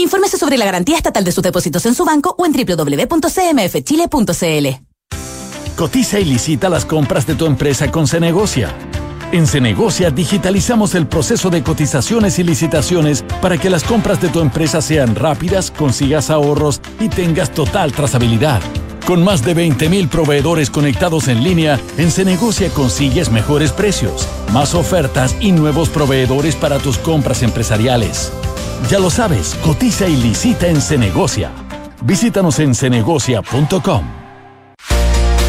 Infórmese sobre la garantía estatal de sus depósitos en su banco o en www.cmfchile.cl. Cotiza y licita las compras de tu empresa con Cenegocia. En Cenegocia digitalizamos el proceso de cotizaciones y licitaciones para que las compras de tu empresa sean rápidas, consigas ahorros y tengas total trazabilidad. Con más de 20.000 proveedores conectados en línea, en Cenegocia consigues mejores precios, más ofertas y nuevos proveedores para tus compras empresariales. Ya lo sabes, cotiza y licita en Cenegocia. Visítanos en cenegocia.com.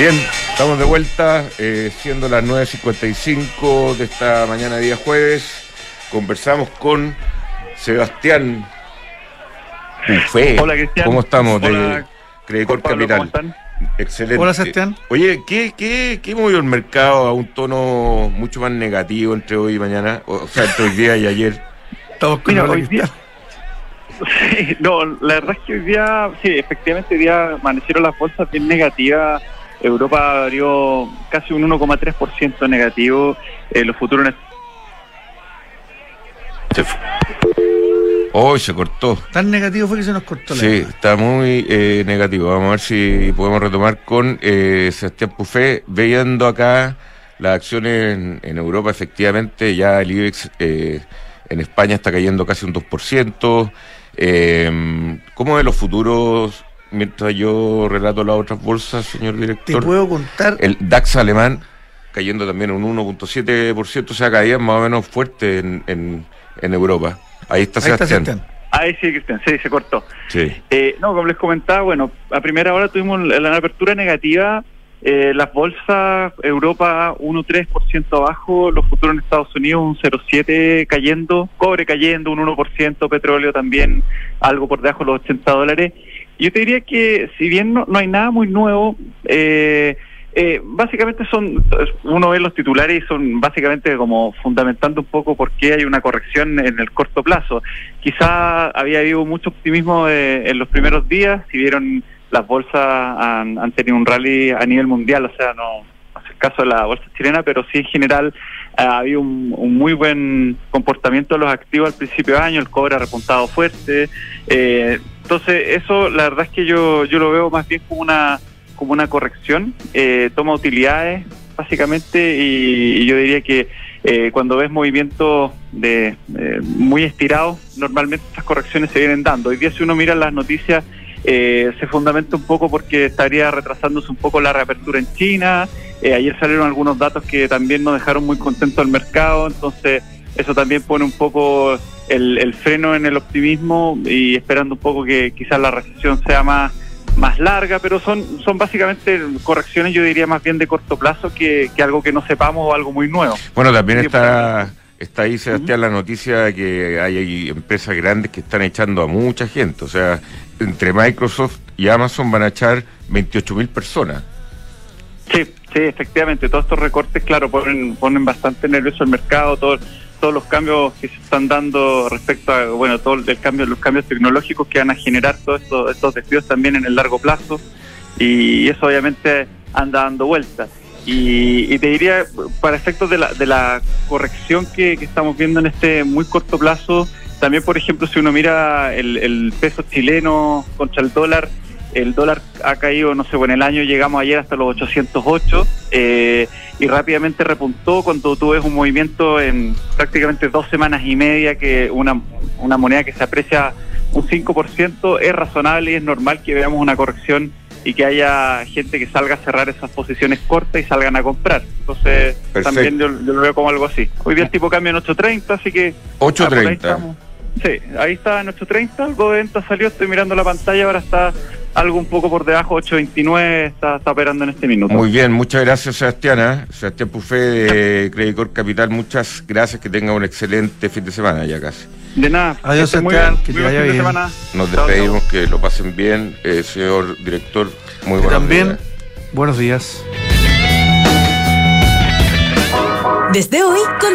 Bien, estamos de vuelta, eh, siendo las 9.55 de esta mañana día jueves. Conversamos con Sebastián Ufé. Hola, Cristian. ¿Cómo estamos? Hola, de Credicor Pablo, Capital. ¿cómo están? Excelente. Hola, Sebastián. Oye, ¿qué, qué, qué movió el mercado a un tono mucho más negativo entre hoy y mañana? O sea, entre hoy día y ayer. Estamos con Mira, hoy día. Sí, no, la verdad es que hoy día, sí, efectivamente, hoy día amanecieron las bolsas bien negativas. Europa abrió casi un 1,3% negativo. Eh, los futuros Se. Hoy se cortó. Tan negativo fue que se nos cortó la Sí, llamada. está muy eh, negativo. Vamos a ver si podemos retomar con eh, Sebastián Pufé, viendo acá las acciones en, en Europa, efectivamente, ya el IBEX eh, en España está cayendo casi un 2%. Eh, ¿Cómo de los futuros mientras yo relato las otras bolsas, señor Te director? puedo contar. El DAX alemán cayendo también un 1.7%, o sea, caída más o menos fuerte en, en, en Europa. Ahí está Ahí está Sebastián. Ahí sí, Cristian, sí, se cortó. Sí. Eh, no, como les comentaba, bueno, a primera hora tuvimos la, la apertura negativa. eh, las bolsas, Europa 1,3% abajo, los futuros en Estados Unidos un 0,7% cayendo, cobre cayendo un 1%, petróleo también algo por debajo de los 80 dólares. Yo te diría que si bien no, no hay nada muy nuevo, eh, eh, básicamente son, uno ve los titulares y son básicamente como fundamentando un poco por qué hay una corrección en el corto plazo. Quizá había habido mucho optimismo eh, en los primeros días, si vieron las bolsas han, han tenido un rally a nivel mundial, o sea, no, caso de la bolsa chilena, pero sí en general ha habido un, un muy buen comportamiento de los activos al principio de año, el cobre ha repuntado fuerte, eh, entonces eso la verdad es que yo, yo lo veo más bien como una como una corrección, eh, toma utilidades básicamente y, yo diría que eh, cuando ves movimientos de eh, muy estirados, normalmente estas correcciones se vienen dando. Hoy día si uno mira las noticias eh, se fundamenta un poco porque estaría retrasándose un poco la reapertura en China. Eh, ayer salieron algunos datos que también nos dejaron muy contentos al mercado, entonces eso también pone un poco el, el freno en el optimismo y esperando un poco que quizás la recesión sea más más larga, pero son son básicamente correcciones, yo diría más bien de corto plazo que, que algo que no sepamos o algo muy nuevo. Bueno, también está, está ahí, Sebastián, la noticia de que hay, hay empresas grandes que están echando a mucha gente. O sea, entre Microsoft y Amazon van a echar 28 mil personas. Sí, sí, efectivamente, todos estos recortes, claro, ponen, ponen bastante nervioso el mercado, todo- todos los cambios que se están dando respecto a, bueno, todo el cambio, los cambios tecnológicos que van a generar todos estos, estos despidos también en el largo plazo, y eso obviamente anda dando vueltas. Y, y te diría, para efectos de la, de la corrección que, que estamos viendo en este muy corto plazo, también, por ejemplo, si uno mira el, el peso chileno contra el dólar, el dólar ha caído, no sé, bueno, en el año llegamos ayer hasta los 808 eh, y rápidamente repuntó cuando tú ves un movimiento en prácticamente dos semanas y media que una, una moneda que se aprecia un 5%, es razonable y es normal que veamos una corrección y que haya gente que salga a cerrar esas posiciones cortas y salgan a comprar. Entonces, Perfecto. también yo, yo lo veo como algo así. Hoy día el tipo cambia en 8.30, así que... ah, por ahí 8.30. Sí, ahí está en 8.30, algo de venta salió, estoy mirando la pantalla, ahora está algo un poco por debajo, 8.29, está, está operando en este minuto. Muy bien, muchas gracias, Sebastián. ¿eh? Sebastián Pufé de Credicor Capital, muchas gracias. Que tenga un excelente fin de semana ya casi. De nada. Adiós, Sebastián, que te vaya fin de bien. semana. Nos Chao, despedimos, que lo pasen bien, eh, señor director. Muy Y buenos también, días. buenos días. Desde hoy, contra